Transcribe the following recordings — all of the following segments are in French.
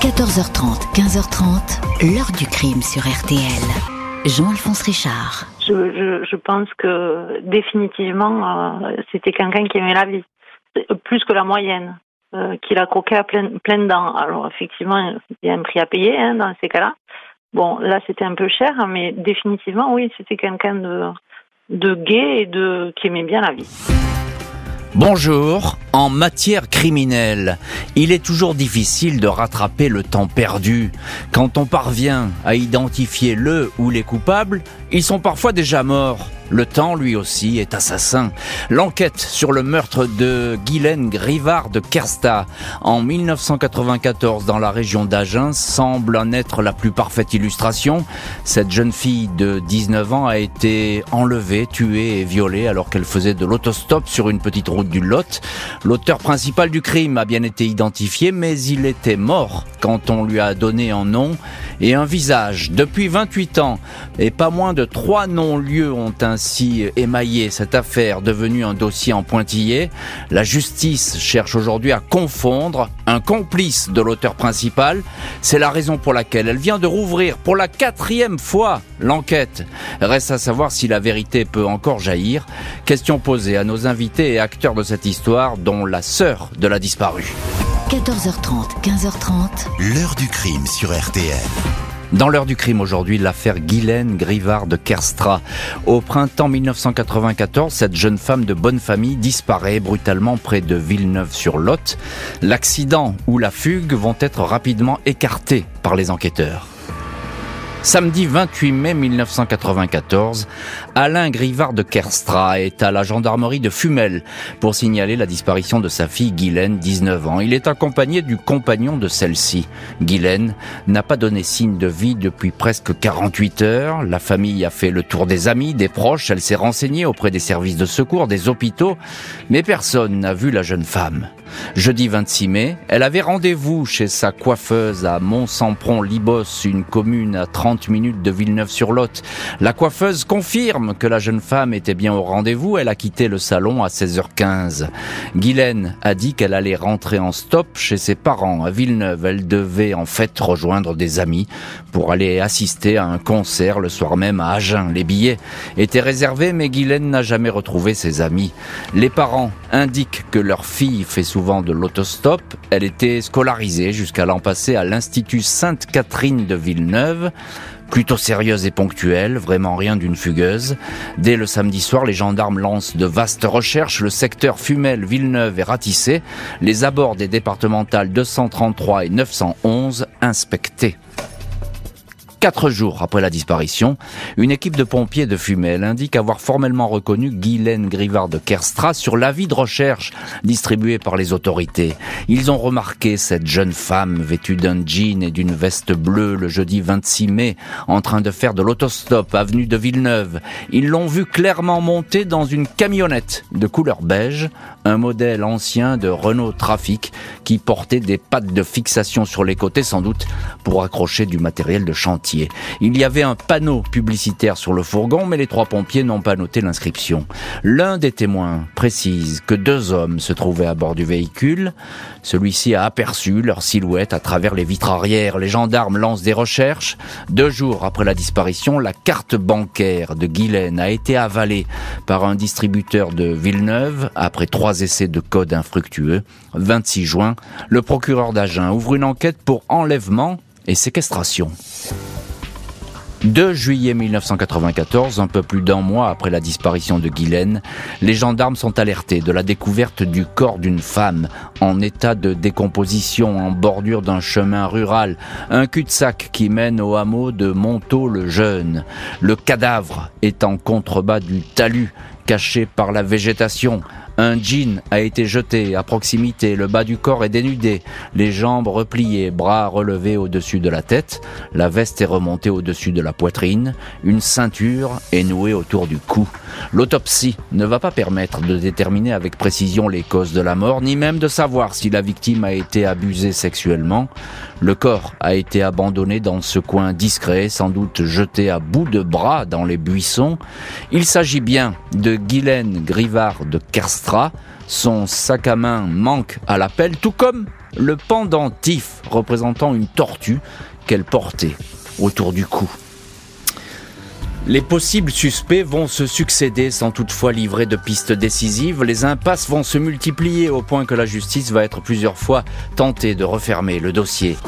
14h30, 15h30, l'heure du crime sur RTL. Jean-Alphonse Richard. Je, pense que définitivement, euh, c'était quelqu'un qui aimait la vie, plus que la moyenne, euh, qu'il a croqué à plein, plein dents. Alors effectivement, il y a un prix à payer hein, dans ces cas-là. Bon, là c'était un peu cher, mais définitivement, oui, c'était quelqu'un de, de gai et de qui aimait bien la vie. Bonjour. En matière criminelle, il est toujours difficile de rattraper le temps perdu. Quand on parvient à identifier le ou les coupables, ils sont parfois déjà morts. Le temps, lui aussi, est assassin. L'enquête sur le meurtre de Guylaine Grivard de Kersta en 1994 dans la région d'Agen semble en être la plus parfaite illustration. Cette jeune fille de 19 ans a été enlevée, tuée et violée alors qu'elle faisait de l'autostop sur une petite route du Lot. L'auteur principal du crime a bien été identifié, mais il était mort quand on lui a donné un nom et un visage. Depuis 28 ans, et pas moins de trois non-lieux ont ainsi émaillé cette affaire devenue un dossier en pointillé. La justice cherche aujourd'hui à confondre un complice de l'auteur principal. C'est la raison pour laquelle elle vient de rouvrir pour la quatrième fois l'enquête. Reste à savoir si la vérité peut encore jaillir. Question posée à nos invités et acteurs de cette histoire, dont la sœur de la disparue. 14h30, 15h30. L'heure du crime sur RTL. Dans l'heure du crime aujourd'hui, l'affaire Guylaine Grivard de Kerstra. Au printemps 1994, cette jeune femme de bonne famille disparaît brutalement près de Villeneuve-sur-Lot. L'accident ou la fugue vont être rapidement écartés par les enquêteurs. Samedi 28 mai 1994, Alain Grivard de Kerstra est à la gendarmerie de Fumel pour signaler la disparition de sa fille Guylaine, 19 ans. Il est accompagné du compagnon de celle-ci. Guylaine n'a pas donné signe de vie depuis presque 48 heures. La famille a fait le tour des amis, des proches. Elle s'est renseignée auprès des services de secours, des hôpitaux. Mais personne n'a vu la jeune femme. Jeudi 26 mai, elle avait rendez-vous chez sa coiffeuse à Mont-Sampron-Libos, une commune à 30 minutes de Villeneuve-sur-Lot. La coiffeuse confirme que la jeune femme était bien au rendez-vous. Elle a quitté le salon à 16h15. Guylaine a dit qu'elle allait rentrer en stop chez ses parents à Villeneuve. Elle devait en fait rejoindre des amis pour aller assister à un concert le soir même à Agen. Les billets étaient réservés, mais Guylaine n'a jamais retrouvé ses amis. Les parents indiquent que leur fille fait souvent de l'autostop. Elle était scolarisée jusqu'à l'an passé à l'Institut Sainte-Catherine de Villeneuve plutôt sérieuse et ponctuelle, vraiment rien d'une fugueuse. Dès le samedi soir, les gendarmes lancent de vastes recherches. Le secteur Fumel, Villeneuve est ratissé. Les abords des départementales 233 et 911 inspectés. Quatre jours après la disparition, une équipe de pompiers de Fumel indique avoir formellement reconnu Guylaine Grivard de Kerstra sur l'avis de recherche distribué par les autorités. Ils ont remarqué cette jeune femme vêtue d'un jean et d'une veste bleue le jeudi 26 mai en train de faire de l'autostop avenue de Villeneuve. Ils l'ont vue clairement monter dans une camionnette de couleur beige, un modèle ancien de Renault Trafic qui portait des pattes de fixation sur les côtés sans doute pour accrocher du matériel de chantier. Il y avait un panneau publicitaire sur le fourgon, mais les trois pompiers n'ont pas noté l'inscription. L'un des témoins précise que deux hommes se trouvaient à bord du véhicule. Celui-ci a aperçu leur silhouette à travers les vitres arrière. Les gendarmes lancent des recherches. Deux jours après la disparition, la carte bancaire de Guylaine a été avalée par un distributeur de Villeneuve après trois essais de code infructueux. 26 juin, le procureur d'Agen ouvre une enquête pour enlèvement et séquestration. 2 juillet 1994, un peu plus d'un mois après la disparition de Guylaine, les gendarmes sont alertés de la découverte du corps d'une femme en état de décomposition en bordure d'un chemin rural, un cul-de-sac qui mène au hameau de Montaut-le-Jeune. Le cadavre est en contrebas du talus, caché par la végétation. Un jean a été jeté à proximité, le bas du corps est dénudé, les jambes repliées, bras relevés au-dessus de la tête, la veste est remontée au-dessus de la poitrine, une ceinture est nouée autour du cou. L'autopsie ne va pas permettre de déterminer avec précision les causes de la mort, ni même de savoir si la victime a été abusée sexuellement. Le corps a été abandonné dans ce coin discret, sans doute jeté à bout de bras dans les buissons. Il s'agit bien de Guylaine Grivard de Kerstra. Son sac à main manque à l'appel, tout comme le pendentif représentant une tortue qu'elle portait autour du cou. Les possibles suspects vont se succéder sans toutefois livrer de pistes décisives. Les impasses vont se multiplier au point que la justice va être plusieurs fois tentée de refermer le dossier.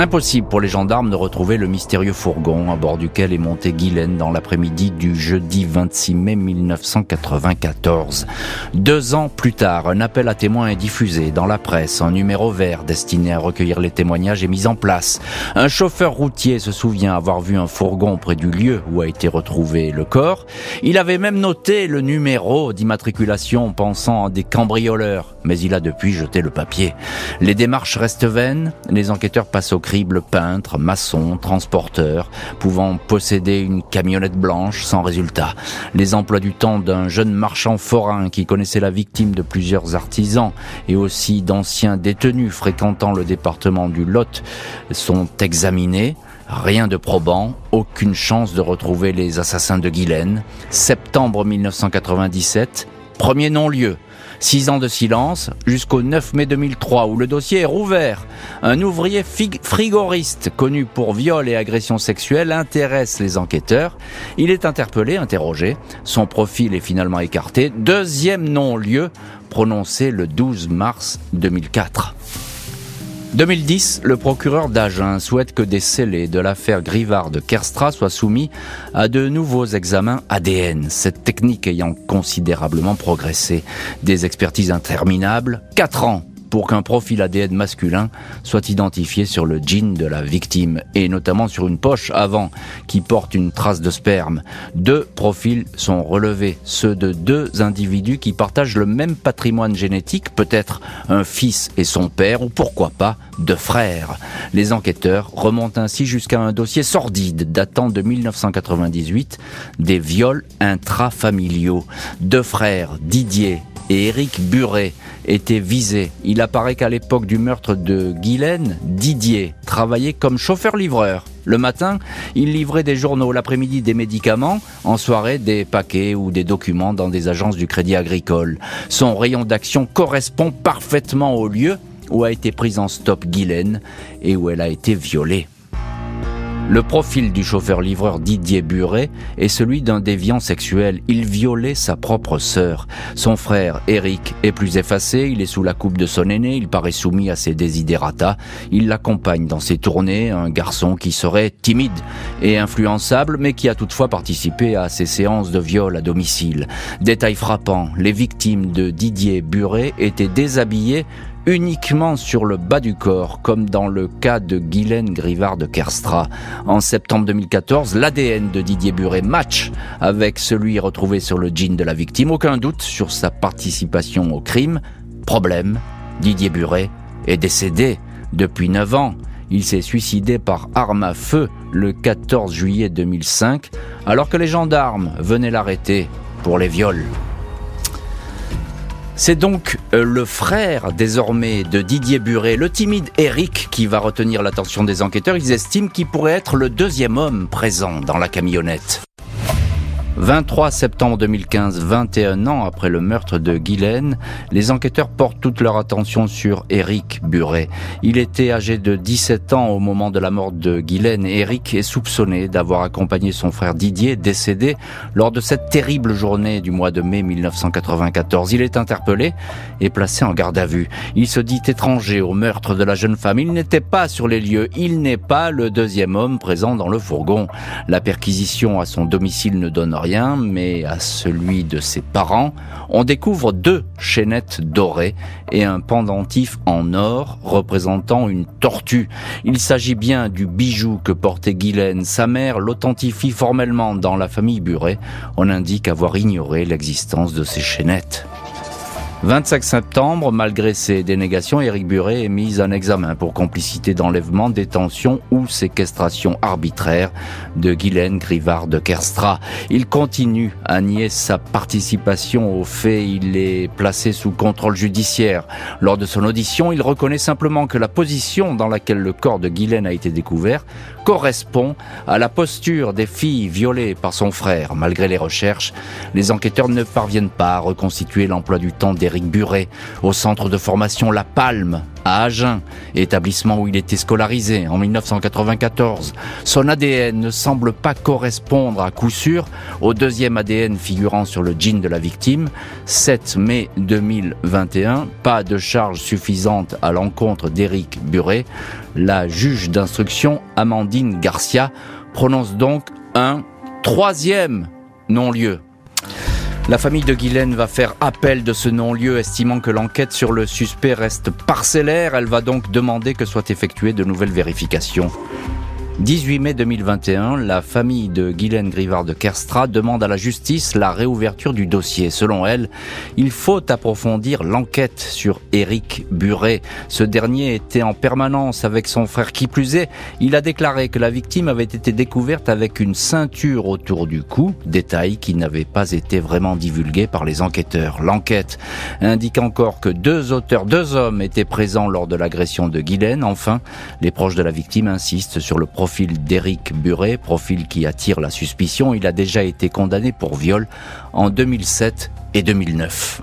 Impossible pour les gendarmes de retrouver le mystérieux fourgon à bord duquel est monté Guylaine dans l'après-midi du jeudi 26 mai 1994. Deux ans plus tard, un appel à témoins est diffusé dans la presse. Un numéro vert destiné à recueillir les témoignages est mis en place. Un chauffeur routier se souvient avoir vu un fourgon près du lieu où a été retrouvé le corps. Il avait même noté le numéro d'immatriculation pensant à des cambrioleurs, mais il a depuis jeté le papier. Les démarches restent vaines, les enquêteurs passent au crible peintre, maçon, transporteur, pouvant posséder une camionnette blanche sans résultat. Les emplois du temps d'un jeune marchand forain qui connaissait la victime de plusieurs artisans et aussi d'anciens détenus fréquentant le département du Lot sont examinés. Rien de probant, aucune chance de retrouver les assassins de Guylaine. Septembre 1997, premier non-lieu. Six ans de silence jusqu'au 9 mai 2003 où le dossier est rouvert. Un ouvrier frigoriste connu pour viol et agression sexuelle intéresse les enquêteurs. Il est interpellé, interrogé. Son profil est finalement écarté. Deuxième non-lieu prononcé le 12 mars 2004. 2010, le procureur d'Agen souhaite que des scellés de l'affaire Grivard de Kerstra soient soumis à de nouveaux examens ADN, cette technique ayant considérablement progressé. Des expertises interminables, 4 ans pour qu'un profil ADN masculin soit identifié sur le jean de la victime et notamment sur une poche avant qui porte une trace de sperme. Deux profils sont relevés, ceux de deux individus qui partagent le même patrimoine génétique, peut-être un fils et son père ou pourquoi pas deux frères. Les enquêteurs remontent ainsi jusqu'à un dossier sordide datant de 1998 des viols intrafamiliaux. Deux frères, Didier et Éric Buret était visé. Il apparaît qu'à l'époque du meurtre de Guylaine, Didier travaillait comme chauffeur-livreur. Le matin, il livrait des journaux, l'après-midi des médicaments, en soirée des paquets ou des documents dans des agences du Crédit Agricole. Son rayon d'action correspond parfaitement au lieu où a été prise en stop Guylaine et où elle a été violée. Le profil du chauffeur-livreur Didier Buret est celui d'un déviant sexuel. Il violait sa propre sœur. Son frère, Eric, est plus effacé, il est sous la coupe de son aîné, il paraît soumis à ses désidérata. Il l'accompagne dans ses tournées, un garçon qui serait timide et influençable, mais qui a toutefois participé à ses séances de viol à domicile. Détail frappant, les victimes de Didier Buret étaient déshabillées uniquement sur le bas du corps, comme dans le cas de Guylaine Grivard de Kerstra. En septembre 2014, l'ADN de Didier Buret match avec celui retrouvé sur le jean de la victime. Aucun doute sur sa participation au crime. Problème, Didier Buret est décédé depuis 9 ans. Il s'est suicidé par arme à feu le 14 juillet 2005, alors que les gendarmes venaient l'arrêter pour les viols. C'est donc euh, le frère désormais de Didier Buret, le timide Eric, qui va retenir l'attention des enquêteurs. Ils estiment qu'il pourrait être le deuxième homme présent dans la camionnette. 23 septembre 2015, 21 ans après le meurtre de Guylaine, les enquêteurs portent toute leur attention sur Éric Buret. Il était âgé de 17 ans au moment de la mort de Guylaine Éric est soupçonné d'avoir accompagné son frère Didier, décédé lors de cette terrible journée du mois de mai 1994. Il est interpellé et placé en garde à vue. Il se dit étranger au meurtre de la jeune femme. Il n'était pas sur les lieux. Il n'est pas le deuxième homme présent dans le fourgon. La perquisition à son domicile ne donne rien mais à celui de ses parents, on découvre deux chaînettes dorées et un pendentif en or représentant une tortue. Il s'agit bien du bijou que portait Guylaine. Sa mère l'authentifie formellement dans la famille Buret. On indique avoir ignoré l'existence de ces chaînettes. 25 septembre, malgré ses dénégations, Éric Buret est mis en examen pour complicité d'enlèvement, détention ou séquestration arbitraire de Guylaine Grivard de Kerstra. Il continue à nier sa participation au fait. Il est placé sous contrôle judiciaire. Lors de son audition, il reconnaît simplement que la position dans laquelle le corps de Guylaine a été découvert correspond à la posture des filles violées par son frère. Malgré les recherches, les enquêteurs ne parviennent pas à reconstituer l'emploi du temps des d'Éric Buret, au centre de formation La Palme, à Agen, établissement où il était scolarisé en 1994. Son ADN ne semble pas correspondre à coup sûr au deuxième ADN figurant sur le jean de la victime. 7 mai 2021, pas de charge suffisante à l'encontre d'Éric Buret. La juge d'instruction, Amandine Garcia, prononce donc un troisième non-lieu. La famille de Guylaine va faire appel de ce non-lieu, estimant que l'enquête sur le suspect reste parcellaire. Elle va donc demander que soient effectuées de nouvelles vérifications. 18 mai 2021, la famille de Guylaine Grivard de Kerstra demande à la justice la réouverture du dossier. Selon elle, il faut approfondir l'enquête sur Éric Buret. Ce dernier était en permanence avec son frère qui plus est. Il a déclaré que la victime avait été découverte avec une ceinture autour du cou, détail qui n'avait pas été vraiment divulgué par les enquêteurs. L'enquête indique encore que deux auteurs, deux hommes étaient présents lors de l'agression de Guylaine. Enfin, les proches de la victime insistent sur le profil profil d'Éric Buret, profil qui attire la suspicion. Il a déjà été condamné pour viol en 2007 et 2009.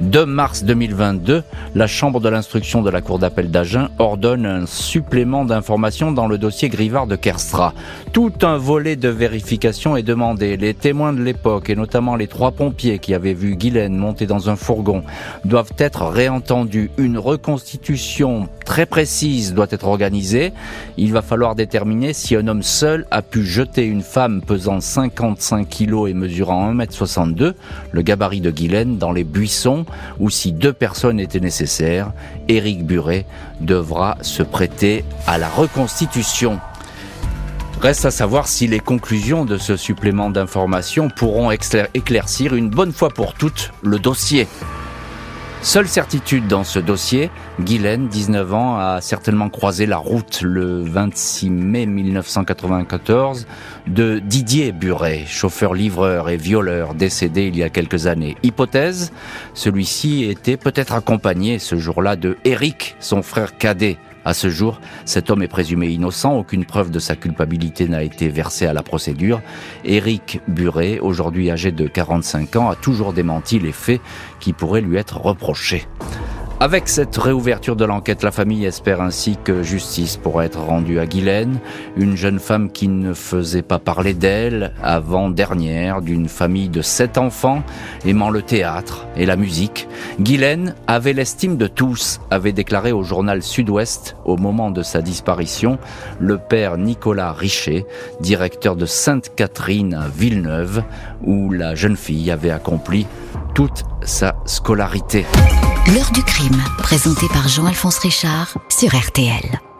2 mars 2022, la Chambre de l'instruction de la Cour d'appel d'Agen ordonne un supplément d'informations dans le dossier Grivard de Kerstra. Tout un volet de vérification est demandé. Les témoins de l'époque, et notamment les trois pompiers qui avaient vu Guylaine monter dans un fourgon, doivent être réentendus. Une reconstitution très précise doit être organisée. Il va falloir déterminer si un homme seul a pu jeter une femme pesant 55 kg et mesurant 1m62, le gabarit de Guylaine, dans les buissons ou si deux personnes étaient nécessaires, Éric Buret devra se prêter à la reconstitution. Reste à savoir si les conclusions de ce supplément d'information pourront éclaircir une bonne fois pour toutes le dossier. Seule certitude dans ce dossier, Guylaine, 19 ans, a certainement croisé la route le 26 mai 1994 de Didier Buret, chauffeur-livreur et violeur décédé il y a quelques années. Hypothèse, celui-ci était peut-être accompagné ce jour-là de Eric, son frère cadet, à ce jour, cet homme est présumé innocent, aucune preuve de sa culpabilité n'a été versée à la procédure. Éric Buret, aujourd'hui âgé de 45 ans, a toujours démenti les faits qui pourraient lui être reprochés. Avec cette réouverture de l'enquête, la famille espère ainsi que justice pourra être rendue à Guylaine, une jeune femme qui ne faisait pas parler d'elle avant dernière, d'une famille de sept enfants aimant le théâtre et la musique. Guylaine avait l'estime de tous, avait déclaré au journal Sud-Ouest au moment de sa disparition le père Nicolas Richer, directeur de Sainte-Catherine à Villeneuve, où la jeune fille avait accompli toute sa scolarité. L'heure du crime, présenté par Jean-Alphonse Richard sur RTL.